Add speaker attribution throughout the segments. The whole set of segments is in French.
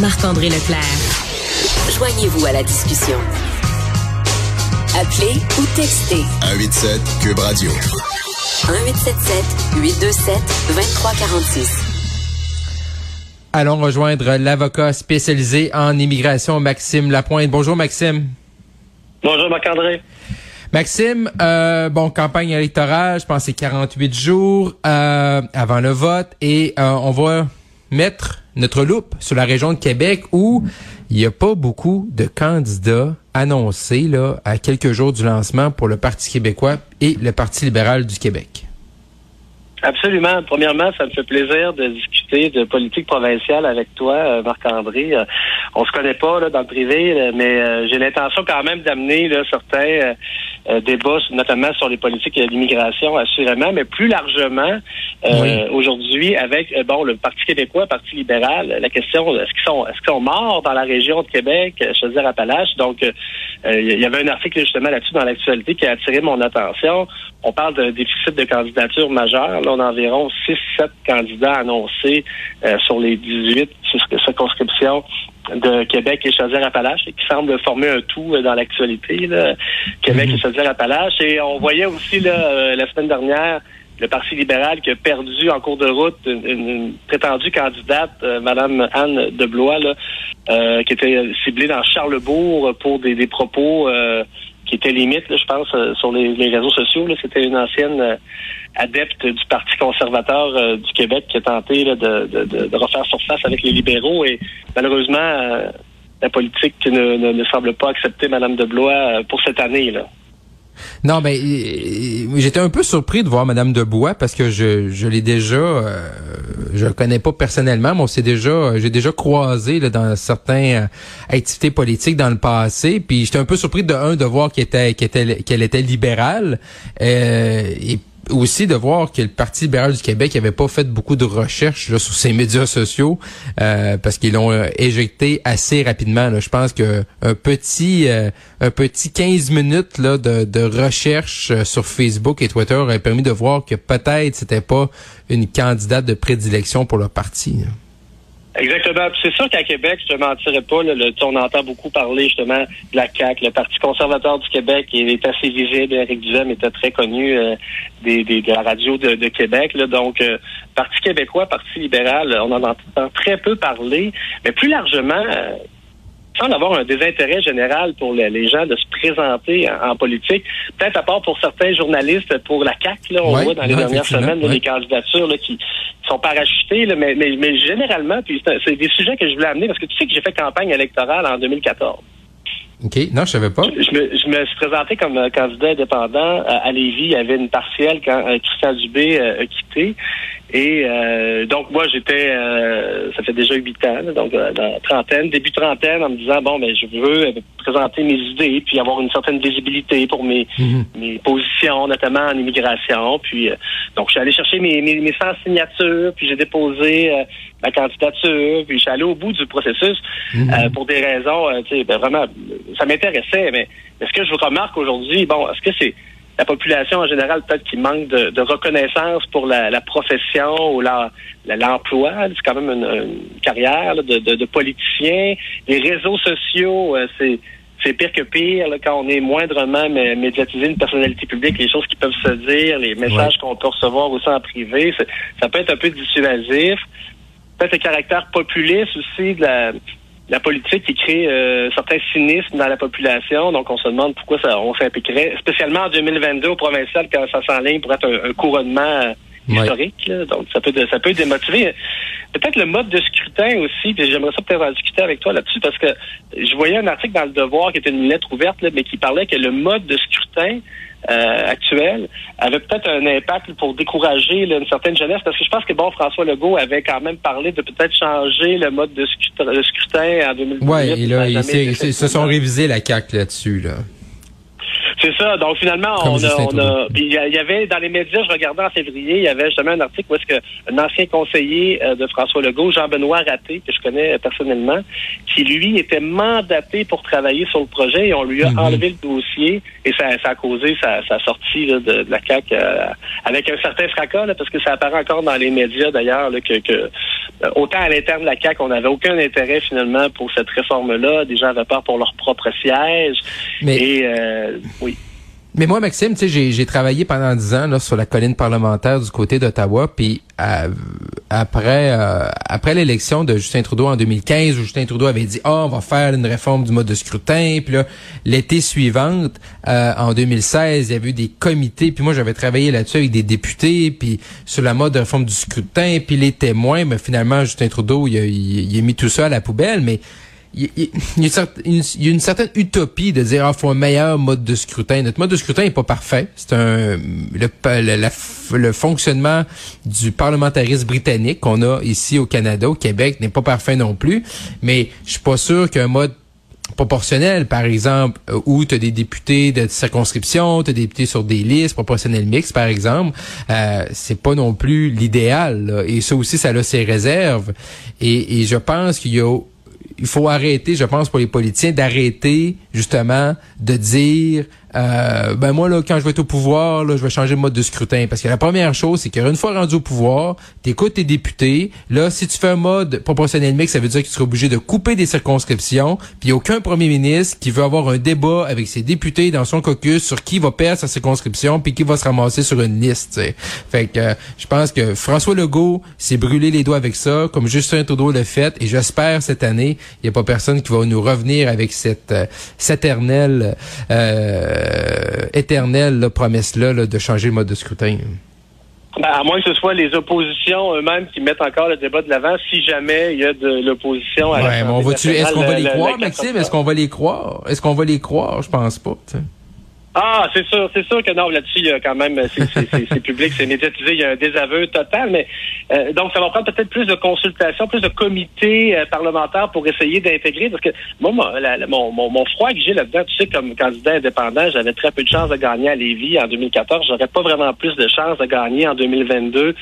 Speaker 1: Marc-André Leclerc. Joignez-vous à la discussion. Appelez ou textez.
Speaker 2: 187 Cube Radio.
Speaker 1: 1877 827 2346.
Speaker 3: Allons rejoindre l'avocat spécialisé en immigration, Maxime Lapointe. Bonjour, Maxime.
Speaker 4: Bonjour, Marc-André.
Speaker 3: Maxime, euh, bon, campagne électorale, je pense c'est 48 jours euh, avant le vote et euh, on va mettre notre loupe sur la région de Québec où il n'y a pas beaucoup de candidats annoncés là, à quelques jours du lancement pour le Parti québécois et le Parti libéral du Québec.
Speaker 4: Absolument. Premièrement, ça me fait plaisir de discuter de politique provinciale avec toi, euh, Marc-André. Euh, on se connaît pas là, dans le privé, mais euh, j'ai l'intention quand même d'amener certains débats, notamment sur les politiques d'immigration, assurément, mais plus largement aujourd'hui avec bon le Parti québécois, le Parti libéral, la question est-ce qu'ils sont est-ce qu'ils sont morts dans la région de Québec, Chaudière-Appalaches. Donc il y avait un article justement là-dessus dans l'actualité qui a attiré mon attention. On parle d'un déficit de candidature majeur on a environ 6-7 candidats annoncés euh, sur les 18 circonscriptions de Québec et Chaudière-Appalaches qui semblent former un tout euh, dans l'actualité, Québec et mhm. Chaudière-Appalaches. Et on voyait aussi euh, la semaine dernière le Parti libéral qui a perdu en cours de route une, prétendue candidate, Madame Anne Deblois, là, qui était ciblée dans Charlebourg pour des, propos qui étaient limites, je pense, sur les, réseaux sociaux. C'était une ancienne adepte du Parti conservateur euh, du Québec qui a tenté de, de, refaire surface avec les libéraux et malheureusement euh, la politique ne, ne, semble pas accepter Mme de Blois euh, pour cette année là.
Speaker 3: Non, mais j'étais un peu surpris de voir Madame Debois parce que je, l'ai déjà, euh, je connais pas personnellement, mais on s'est déjà, j'ai déjà croisé dans certaines activités politiques dans le passé. Puis j'étais un peu surpris de un de voir qu'elle était, libérale et aussi de voir que le Parti libéral du Québec n'avait pas fait beaucoup de recherches là, sur ses médias sociaux euh, parce qu'ils l'ont euh, éjecté assez rapidement. Là. Je pense que un petit euh, un petit 15 minutes là, de, de recherche sur Facebook et Twitter aurait permis de voir que peut-être c'était pas une candidate de prédilection pour le parti.
Speaker 4: Exactement. C'est sûr qu'à Québec, je te mentirais pas, le, on entend beaucoup parler justement de la CAQ, le Parti conservateur du Québec, il est assez visible. Eric Duhem était très connu euh, des, des, de la radio de, Québec. Là, donc, euh, Parti québécois, Parti libéral, on en entend très peu parler. Mais plus largement, euh, semble avoir un désintérêt général pour les, gens de se présenter en, politique. Peut-être à part pour certains journalistes, pour la CAQ, là, on voit dans les dernières semaines des candidatures là, qui, sont parachutées, là, mais, mais, mais, généralement, puis c'est des sujets que je voulais amener parce que tu sais que j'ai fait campagne électorale en 2014.
Speaker 3: OK. Non, je savais pas.
Speaker 4: Je, me, je me suis présenté comme euh, candidat indépendant à Lévis. Il y avait une partielle quand euh, Christian Dubé euh, a quitté. Et donc moi j'étais ça fait déjà huit ans, donc dans trentaine, début trentaine, en me disant bon ben je veux présenter mes idées puis avoir une certaine visibilité pour mes mhm. mes positions, notamment en immigration. Puis donc je suis allé chercher mes, mes, mes 100 signatures, puis j'ai déposé ma candidature, puis je suis allé au bout du processus mhm. pour des raisons, tu sais, ben, vraiment ça m'intéressait, mais est-ce que je vous remarque aujourd'hui, bon, est-ce que c'est la population en général peut-être qui manque de, reconnaissance pour la, profession ou l'emploi. c'est quand même une, carrière de, de, politicien. Les réseaux sociaux, euh, c'est c'est pire que pire quand on est moindrement médiatisé une personnalité publique, les choses qui peuvent se dire, les messages qu'on peut recevoir aussi en privé, ça peut être un peu dissuasif. Peut-être le caractère populiste aussi de la, la politique qui crée euh, certains cynismes dans la population. Donc, on se demande pourquoi ça, on s'impliquerait, spécialement en 2022 au provincial, quand ça s'enligne pour être un, couronnement historique. Donc, ça peut, ça peut démotiver. Peut-être le mode de scrutin aussi, puis j'aimerais ça peut-être en discuter avec toi là-dessus, parce que je voyais un article dans Le Devoir qui était une lettre ouverte, mais qui parlait que le mode de scrutin euh, actuel avait peut-être un impact pour décourager une certaine jeunesse, parce que je pense que bon, François Legault avait quand même parlé de peut-être changer le mode de scrutin, en 2018.
Speaker 3: Oui, ils se sont révisés la CAQ là-dessus. Là.
Speaker 4: C'est ça. Donc finalement, on a, on a il y avait dans les médias, je regardais en février, il y avait justement un article où est-ce que un ancien conseiller euh, de François Legault, Jean-Benoît Raté, que je connais personnellement, qui lui était mandaté pour travailler sur le projet et on lui a mhm. enlevé le dossier et ça, ça a causé sa, sa sortie de, la CAC euh, avec un certain fracas parce que ça apparaît encore dans les médias d'ailleurs que, que euh, autant à l'interne de la CAQ, on n'avait aucun intérêt finalement pour cette réforme-là. Des gens avaient peur pour leur propre siège.
Speaker 3: Mais...
Speaker 4: Et euh, oui.
Speaker 3: Mais moi, Maxime, tu sais, j'ai travaillé pendant dix ans là, sur la colline parlementaire du côté d'Ottawa, puis euh, après euh, après l'élection de Justin Trudeau en 2015, où Justin Trudeau avait dit, ah, on va faire une réforme du mode de scrutin, puis là, l'été suivante, euh, en 2016, il y avait eu des comités, puis moi, j'avais travaillé là-dessus avec des députés, puis sur la mode de réforme du scrutin, puis les témoins, mais finalement, Justin Trudeau, il a, il a mis tout ça à la poubelle, mais il y, a une certaine utopie de dire ah faut un meilleur mode de scrutin. Notre mode de scrutin est pas parfait. C'est un le, le, fonctionnement du parlementarisme britannique qu'on a ici au Canada, au Québec n'est pas parfait non plus. Mais je suis pas sûr qu'un mode proportionnel, par exemple, où tu as des députés de circonscription, tu as des députés sur des listes proportionnelles mixtes, par exemple, euh, c'est pas non plus l'idéal. Et ça aussi, ça a ses réserves. Et, et je pense qu'il y a il faut arrêter, je pense, pour les politiciens, d'arrêter justement de dire euh, ben moi là quand je vais être au pouvoir là je vais changer le mode de scrutin. Parce que la première chose c'est qu'une fois rendu au pouvoir t'écoutes tes députés. Là si tu fais un mode proportionnel mix ça veut dire que tu seras obligé de couper des circonscriptions. Puis aucun premier ministre qui veut avoir un débat avec ses députés dans son caucus sur qui va perdre sa circonscription puis qui va se ramasser sur une liste fait que je pense que François Legault s'est brûlé les doigts avec ça comme Justin Trudeau l'a fait et j'espère cette année il n'y a pas personne qui va nous revenir avec cette euh, éternelle euh, éternelle promesse-là de changer le mode de scrutin.
Speaker 4: Ben, à moins que ce soit les oppositions eux-mêmes qui mettent encore le débat de l'avant, si jamais il y a de l'opposition à
Speaker 3: ouais, la Est-ce qu'on va les croire, Maxime? Est-ce qu'on va les croire? Est-ce qu'on va les croire? Je pense pas.
Speaker 4: Ah, c'est sûr, c'est sûr que non, là-dessus, il y a quand même, c'est public, c'est médiatisé, il y a un désaveu total, mais euh, donc ça va prendre peut-être plus de consultations, plus de comités euh, parlementaires pour essayer d'intégrer, parce que moi, mon, mon, mon, froid que j'ai là-dedans, tu sais, comme candidat indépendant, j'avais très peu de chances de gagner à Lévis en 2014, j'aurais pas vraiment plus de chances de gagner en 2022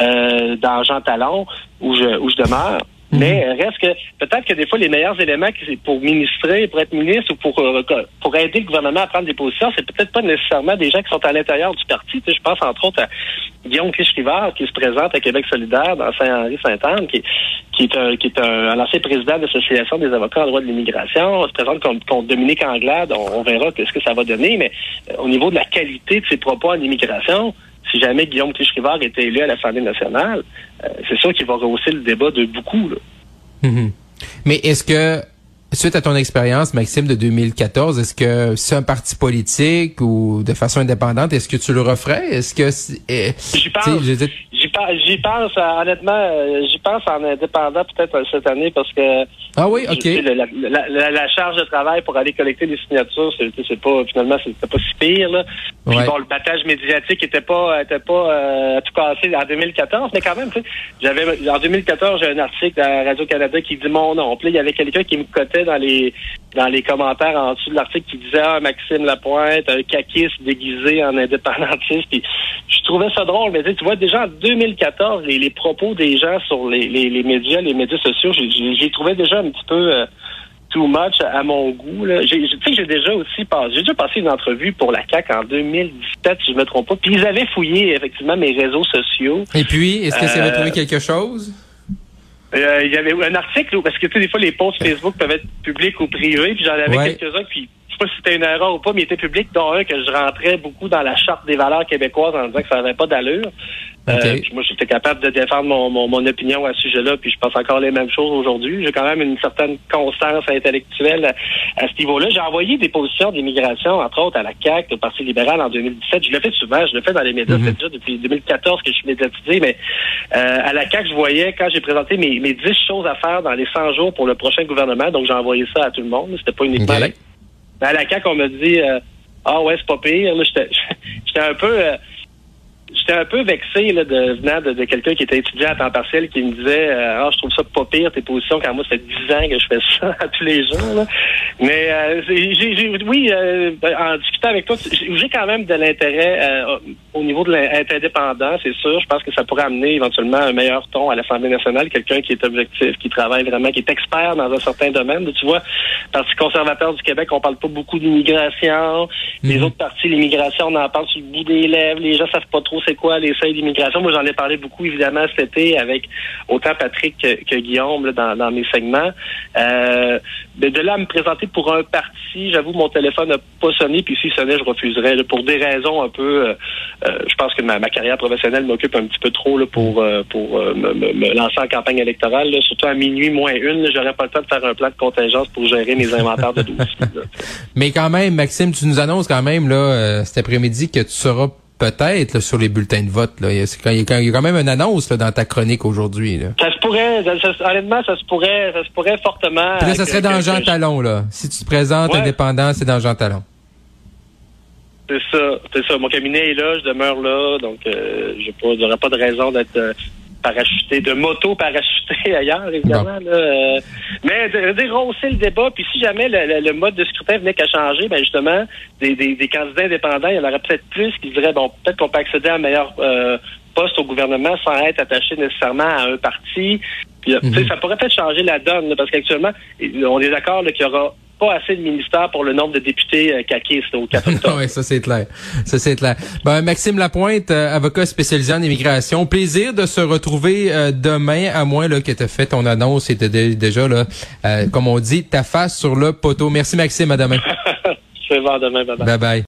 Speaker 4: euh, dans Jean Talon, où je, où je demeure. Mhm. Mais reste que peut-être que des fois, les meilleurs éléments pour ministrer, pour être ministre ou pour, euh, pour aider le gouvernement à prendre des positions, c'est peut-être pas nécessairement des gens qui sont à l'intérieur du parti. Tu sais, je pense entre autres à Guillaume Clich-Rivard, qui se présente à Québec solidaire dans Saint-Henri-Sainte-Anne, qui, qui est un, qui est un, ancien président de l'Association des avocats en droit de l'immigration. On se présente contre, Dominique Anglade. On, verra ce que ça va donner. Mais euh, au niveau de la qualité de ses propos en immigration, si jamais Guillaume Clich-Rivard était élu à l'Assemblée nationale, euh, c'est sûr qu'il va rehausser le débat de beaucoup.
Speaker 3: Mhm. Mais est-ce que, suite à ton expérience, Maxime, de 2014, est-ce que c'est un parti politique ou de façon indépendante, est-ce que tu le referais? Est-ce que...
Speaker 4: Eh, j'y pense, j'y pense, honnêtement, euh, j'y pense en indépendant peut-être cette année parce que...
Speaker 3: Ah oui, OK.
Speaker 4: la, charge de travail pour aller collecter des signatures, c'est pas, finalement, c'était pas si pire, là. Puis bon, le battage médiatique était pas était pas euh, tout cassé en 2014, mais quand même, tu sais, j'avais en 2014, j'ai un article à Radio-Canada qui dit mon nom. Puis il y avait quelqu'un qui me cotait dans les dans les commentaires en dessous de l'article qui disait Ah, Maxime Lapointe, un caquiste déguisé en indépendantiste. Puis je trouvais ça drôle, mais tu vois, déjà en 2014, les, les propos des gens sur les, les, les médias, les médias sociaux, j'ai trouvé déjà un petit peu euh, too much à mon goût. Tu sais, j'ai déjà aussi passé, j'ai déjà passé une entrevue pour la CAC en 2017, si je me trompe pas. Puis ils avaient fouillé effectivement mes réseaux sociaux.
Speaker 3: Et puis, est-ce que ça avait trouvé quelque chose?
Speaker 4: Euh, il y avait un article, parce que tu sais, des fois, les posts Facebook peuvent être publics ou privés, puis j'en avais quelques-uns, puis sais pas si c'était une erreur ou pas, mais il était public, dont un que je rentrais beaucoup dans la charte des valeurs québécoises en disant que ça n'avait pas d'allure. Euh, moi, j'étais capable de défendre mon, mon, opinion à ce sujet-là, puis je pense encore les mêmes choses aujourd'hui. J'ai quand même une certaine constance intellectuelle à, ce niveau-là. J'ai envoyé des positions d'immigration, entre autres à la CAQ, au Parti libéral en 2017. Je l'ai fait souvent, je l'ai fait dans les médias, mm déjà depuis 2014 que je suis médiatisé, mais euh, à la CAQ, je voyais, quand j'ai présenté mes, mes 10 choses à faire dans les 100 jours pour le prochain gouvernement, donc j'ai envoyé ça à tout le monde, c'était pas uniquement à la... à la CAQ, on m'a dit, euh, ah ouais, c'est pas pire. J'étais un peu j'étais un peu vexé là, de venant de, quelqu'un qui était étudiant à temps partiel qui me disait euh, Ah, je trouve ça pas pire tes positions quand moi ça fait dix ans que je fais ça tous les jours. Là. Mais euh, j'ai, oui, euh, ben, en discutant avec toi, j'ai quand même de l'intérêt au niveau de l'indépendant, c'est sûr. Je pense que ça pourrait amener éventuellement un meilleur ton à l'Assemblée nationale, quelqu'un qui est objectif, qui travaille vraiment, qui est expert dans un certain domaine. Tu vois, Parti conservateur du Québec, on parle pas beaucoup d'immigration. Les mhm. autres partis, l'immigration, on en parle sur le bout des lèvres. Les gens savent pas trop c'est quoi les seuils d'immigration? Moi, j'en ai parlé beaucoup, évidemment, cet été avec autant Patrick que, Guillaume dans, mes segments. Euh, de, là à me présenter pour un parti, j'avoue, mon téléphone n'a pas sonné, puis si sonnait, je refuserais. pour des raisons un peu... Euh, euh, je pense que ma, carrière professionnelle m'occupe un petit peu trop là, pour, euh, pour me, lancer en campagne électorale. surtout à minuit moins une, j'aurais pas le temps de faire un plan de contingence pour gérer mes inventaires de dossiers.
Speaker 3: Mais quand même, Maxime, tu nous annonces quand même là cet après-midi que tu seras peut-être sur les bulletins de vote. Là. Il, y a, quand même une annonce dans ta chronique aujourd'hui.
Speaker 4: Ça se pourrait, honnêtement, ça se pourrait, ça se pourrait fortement.
Speaker 3: Puis là, ça serait dans Jean Talon, là. Si tu te présentes indépendant, c'est dans Jean Talon.
Speaker 4: C'est ça, c'est ça. Mon cabinet est là, je demeure là, donc euh, je n'aurais pas de raison d'être euh, de moto parachuté ailleurs, évidemment. Là, euh, mais de, le débat, puis si jamais le, mode de scrutin venait qu'à changer, ben justement, des, des, candidats indépendants, il y en aurait peut-être plus qui diraient, bon, peut-être qu'on peut accéder à un meilleur euh, poste au gouvernement sans être attaché nécessairement à un parti. Puis, mhm. Ça pourrait peut-être changer la donne, parce qu'actuellement, on est d'accord qu'il y aura pas assez de ministères pour le nombre de députés euh, caquistes au
Speaker 3: oui, ça c'est clair. Ça c'est clair. Ben, Maxime Lapointe, euh, avocat spécialisé en immigration. Plaisir de se retrouver euh, demain, à moins là, que tu fait ton annonce et déjà, là, comme on dit, ta face sur le poteau. Merci Maxime, à demain.
Speaker 4: Je vais voir demain. Bye bye.
Speaker 3: bye, bye.